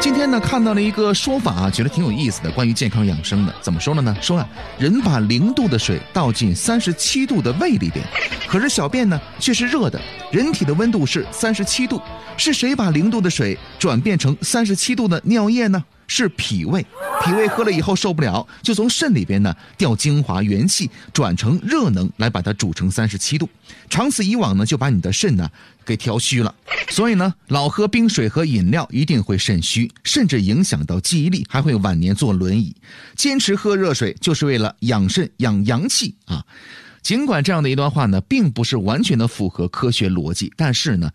今天呢，看到了一个说法啊，觉得挺有意思的，关于健康养生的。怎么说的呢？说啊，人把零度的水倒进三十七度的胃里边，可是小便呢却是热的，人体的温度是三十七度，是谁把零度的水转变成三十七度的尿液呢？是脾胃，脾胃喝了以后受不了，就从肾里边呢调精华元气，转成热能来把它煮成三十七度。长此以往呢，就把你的肾呢给调虚了。所以呢，老喝冰水和饮料一定会肾虚，甚至影响到记忆力，还会晚年坐轮椅。坚持喝热水就是为了养肾养阳气啊。尽管这样的一段话呢，并不是完全的符合科学逻辑，但是呢，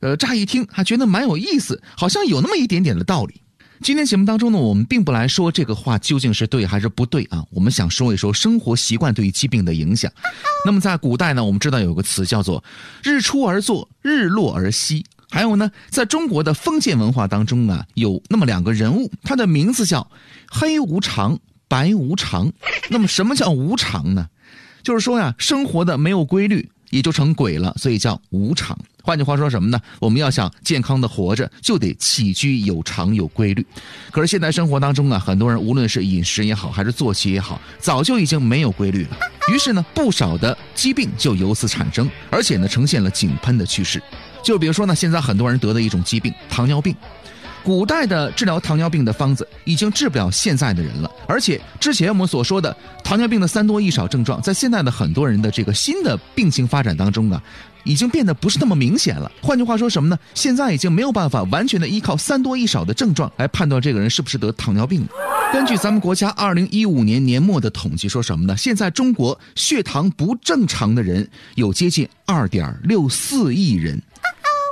呃，乍一听还觉得蛮有意思，好像有那么一点点的道理。今天节目当中呢，我们并不来说这个话究竟是对还是不对啊，我们想说一说生活习惯对于疾病的影响。那么在古代呢，我们知道有个词叫做“日出而作，日落而息”。还有呢，在中国的封建文化当中啊，有那么两个人物，他的名字叫黑无常、白无常。那么什么叫无常呢？就是说呀，生活的没有规律，也就成鬼了，所以叫无常。换句话说什么呢？我们要想健康的活着，就得起居有常有规律。可是现在生活当中啊，很多人无论是饮食也好，还是作息也好，早就已经没有规律了。于是呢，不少的疾病就由此产生，而且呢，呈现了井喷的趋势。就比如说呢，现在很多人得的一种疾病——糖尿病。古代的治疗糖尿病的方子已经治不了现在的人了，而且之前我们所说的糖尿病的三多一少症状，在现在的很多人的这个新的病情发展当中啊，已经变得不是那么明显了。换句话说什么呢？现在已经没有办法完全的依靠三多一少的症状来判断这个人是不是得糖尿病了。根据咱们国家二零一五年年末的统计，说什么呢？现在中国血糖不正常的人有接近二点六四亿人。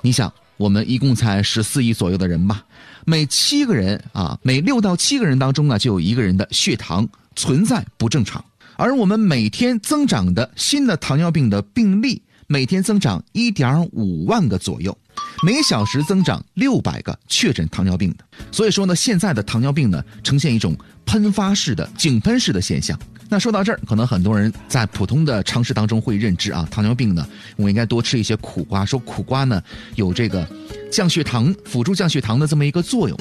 你想，我们一共才十四亿左右的人吧，每七个人啊，每六到七个人当中呢，就有一个人的血糖存在不正常。而我们每天增长的新的糖尿病的病例，每天增长一点五万个左右，每小时增长六百个确诊糖尿病的。所以说呢，现在的糖尿病呢，呈现一种喷发式的井喷式的现象。那说到这儿，可能很多人在普通的常识当中会认知啊，糖尿病呢，我应该多吃一些苦瓜。说苦瓜呢有这个降血糖、辅助降血糖的这么一个作用。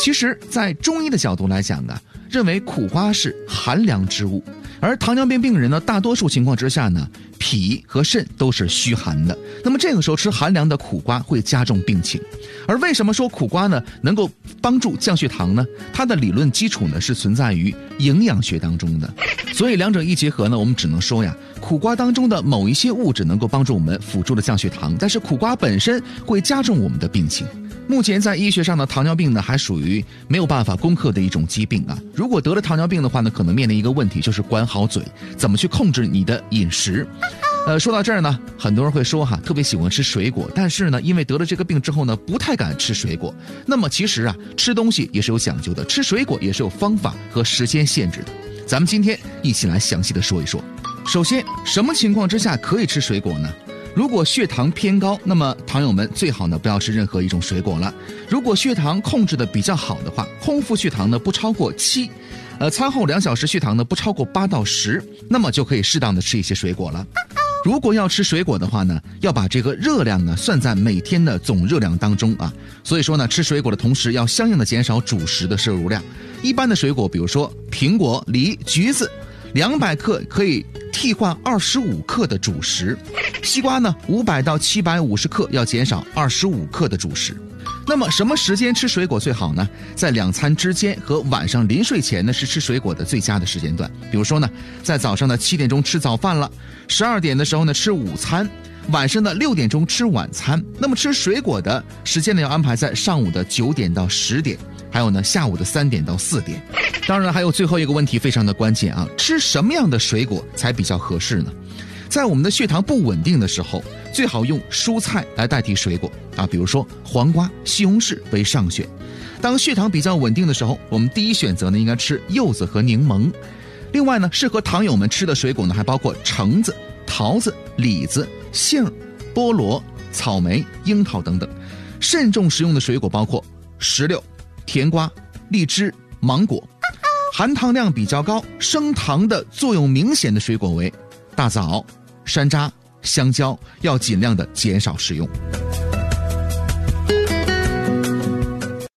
其实，在中医的角度来讲啊，认为苦瓜是寒凉之物，而糖尿病病人呢，大多数情况之下呢。脾和肾都是虚寒的，那么这个时候吃寒凉的苦瓜会加重病情。而为什么说苦瓜呢能够帮助降血糖呢？它的理论基础呢是存在于营养学当中的。所以两者一结合呢，我们只能说呀，苦瓜当中的某一些物质能够帮助我们辅助的降血糖，但是苦瓜本身会加重我们的病情。目前在医学上的糖尿病呢，还属于没有办法攻克的一种疾病啊。如果得了糖尿病的话呢，可能面临一个问题，就是管好嘴，怎么去控制你的饮食。呃，说到这儿呢，很多人会说哈，特别喜欢吃水果，但是呢，因为得了这个病之后呢，不太敢吃水果。那么其实啊，吃东西也是有讲究的，吃水果也是有方法和时间限制的。咱们今天一起来详细的说一说。首先，什么情况之下可以吃水果呢？如果血糖偏高，那么糖友们最好呢不要吃任何一种水果了。如果血糖控制的比较好的话，空腹血糖呢不超过七，呃，餐后两小时血糖呢不超过八到十，那么就可以适当的吃一些水果了。如果要吃水果的话呢，要把这个热量呢算在每天的总热量当中啊。所以说呢，吃水果的同时要相应的减少主食的摄入量。一般的水果，比如说苹果、梨、橘子，两百克可以。替换二十五克的主食，西瓜呢五百到七百五十克，要减少二十五克的主食。那么什么时间吃水果最好呢？在两餐之间和晚上临睡前呢是吃水果的最佳的时间段。比如说呢，在早上的七点钟吃早饭了，十二点的时候呢吃午餐，晚上的六点钟吃晚餐。那么吃水果的时间呢要安排在上午的九点到十点。还有呢，下午的三点到四点，当然还有最后一个问题非常的关键啊，吃什么样的水果才比较合适呢？在我们的血糖不稳定的时候，最好用蔬菜来代替水果啊，比如说黄瓜、西红柿为上选。当血糖比较稳定的时候，我们第一选择呢应该吃柚子和柠檬。另外呢，适合糖友们吃的水果呢还包括橙子、桃子、李子、杏、菠萝、草莓、樱桃等等。慎重食用的水果包括石榴。甜瓜、荔枝、芒果，含糖量比较高、升糖的作用明显的水果为大枣、山楂、香蕉，要尽量的减少食用。